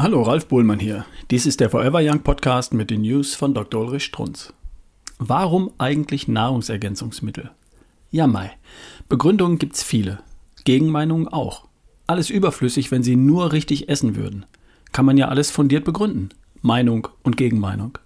Hallo, Ralf Bohlmann hier. Dies ist der Forever Young Podcast mit den News von Dr. Ulrich Strunz. Warum eigentlich Nahrungsergänzungsmittel? Ja, Mai. Begründungen gibt's viele. Gegenmeinungen auch. Alles überflüssig, wenn sie nur richtig essen würden. Kann man ja alles fundiert begründen. Meinung und Gegenmeinung.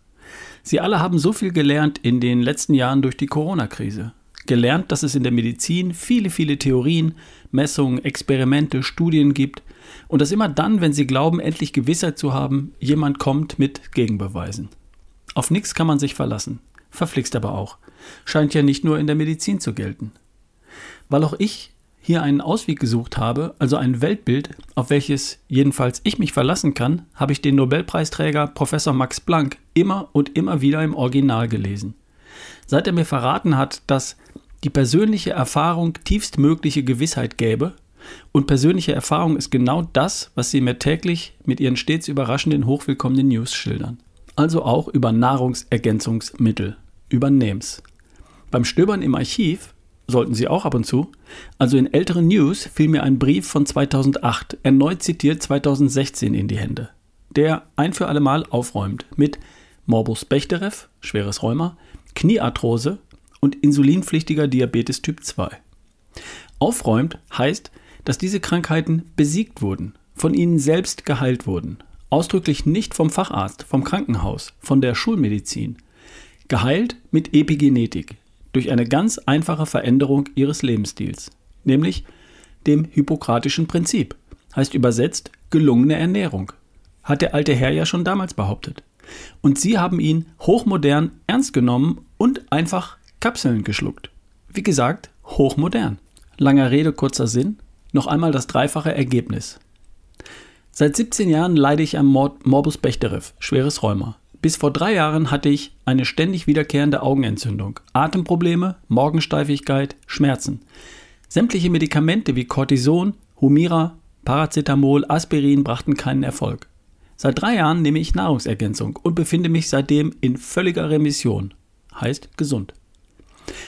Sie alle haben so viel gelernt in den letzten Jahren durch die Corona-Krise. Gelernt, dass es in der Medizin viele, viele Theorien, Messungen, Experimente, Studien gibt und dass immer dann, wenn sie glauben, endlich Gewissheit zu haben, jemand kommt mit Gegenbeweisen. Auf nichts kann man sich verlassen. Verflixt aber auch. Scheint ja nicht nur in der Medizin zu gelten. Weil auch ich hier einen Ausweg gesucht habe, also ein Weltbild, auf welches jedenfalls ich mich verlassen kann, habe ich den Nobelpreisträger Professor Max Planck immer und immer wieder im Original gelesen. Seit er mir verraten hat, dass die persönliche Erfahrung tiefstmögliche Gewissheit gäbe, und persönliche Erfahrung ist genau das, was Sie mir täglich mit Ihren stets überraschenden, hochwillkommenen News schildern. Also auch über Nahrungsergänzungsmittel, über NAMES. Beim Stöbern im Archiv sollten Sie auch ab und zu. Also in älteren News fiel mir ein Brief von 2008, erneut zitiert 2016 in die Hände, der ein für allemal aufräumt mit Morbus Bechterew, schweres Rheuma, Kniearthrose und insulinpflichtiger Diabetes Typ 2. Aufräumt heißt, dass diese Krankheiten besiegt wurden, von ihnen selbst geheilt wurden. Ausdrücklich nicht vom Facharzt, vom Krankenhaus, von der Schulmedizin. Geheilt mit Epigenetik, durch eine ganz einfache Veränderung ihres Lebensstils, nämlich dem hippokratischen Prinzip, heißt übersetzt gelungene Ernährung. Hat der alte Herr ja schon damals behauptet. Und sie haben ihn hochmodern ernst genommen und einfach Kapseln geschluckt. Wie gesagt, hochmodern. Langer Rede, kurzer Sinn. Noch einmal das dreifache Ergebnis. Seit 17 Jahren leide ich am Morbus Bechterew, schweres Rheuma. Bis vor drei Jahren hatte ich eine ständig wiederkehrende Augenentzündung, Atemprobleme, Morgensteifigkeit, Schmerzen. Sämtliche Medikamente wie Cortison, Humira, Paracetamol, Aspirin brachten keinen Erfolg. Seit drei Jahren nehme ich Nahrungsergänzung und befinde mich seitdem in völliger Remission. Heißt gesund.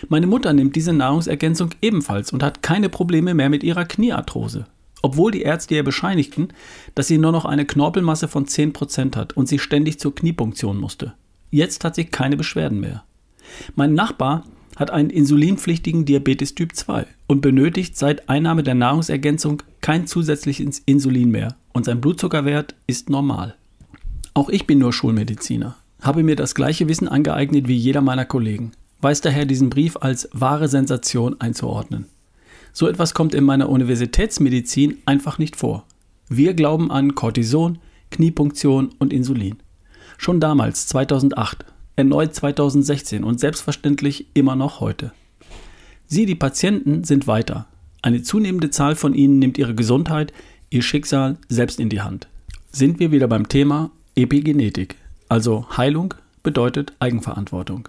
Meine Mutter nimmt diese Nahrungsergänzung ebenfalls und hat keine Probleme mehr mit ihrer Kniearthrose. Obwohl die Ärzte ihr bescheinigten, dass sie nur noch eine Knorpelmasse von 10% hat und sie ständig zur Kniepunktion musste. Jetzt hat sie keine Beschwerden mehr. Mein Nachbar hat einen insulinpflichtigen Diabetes Typ 2 und benötigt seit Einnahme der Nahrungsergänzung kein zusätzliches Insulin mehr und sein Blutzuckerwert ist normal. Auch ich bin nur Schulmediziner, habe mir das gleiche Wissen angeeignet wie jeder meiner Kollegen weiß daher diesen Brief als wahre Sensation einzuordnen. So etwas kommt in meiner Universitätsmedizin einfach nicht vor. Wir glauben an Cortison, Kniepunktion und Insulin. Schon damals, 2008, erneut 2016 und selbstverständlich immer noch heute. Sie, die Patienten, sind weiter. Eine zunehmende Zahl von ihnen nimmt ihre Gesundheit, ihr Schicksal selbst in die Hand. Sind wir wieder beim Thema Epigenetik, also Heilung bedeutet Eigenverantwortung.